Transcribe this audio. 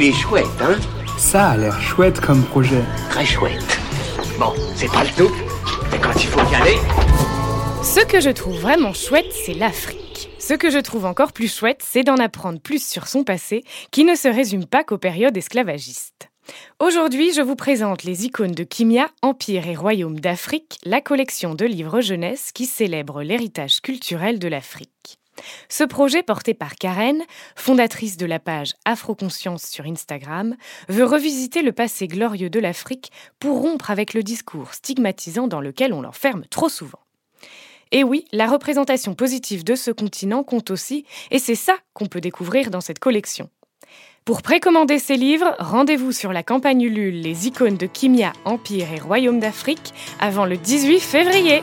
Il est chouette, hein Ça a l'air chouette comme projet. Très chouette. Bon, c'est pas le tout, mais quand il faut y aller... Ce que je trouve vraiment chouette, c'est l'Afrique. Ce que je trouve encore plus chouette, c'est d'en apprendre plus sur son passé, qui ne se résume pas qu'aux périodes esclavagistes. Aujourd'hui, je vous présente les icônes de Kimia, Empire et Royaume d'Afrique, la collection de livres jeunesse qui célèbre l'héritage culturel de l'Afrique. Ce projet porté par Karen, fondatrice de la page Afroconscience sur Instagram, veut revisiter le passé glorieux de l'Afrique pour rompre avec le discours stigmatisant dans lequel on l'enferme trop souvent. Et oui, la représentation positive de ce continent compte aussi, et c'est ça qu'on peut découvrir dans cette collection. Pour précommander ces livres, rendez-vous sur la campagne Ulule Les icônes de Kimia, Empire et Royaume d'Afrique avant le 18 février.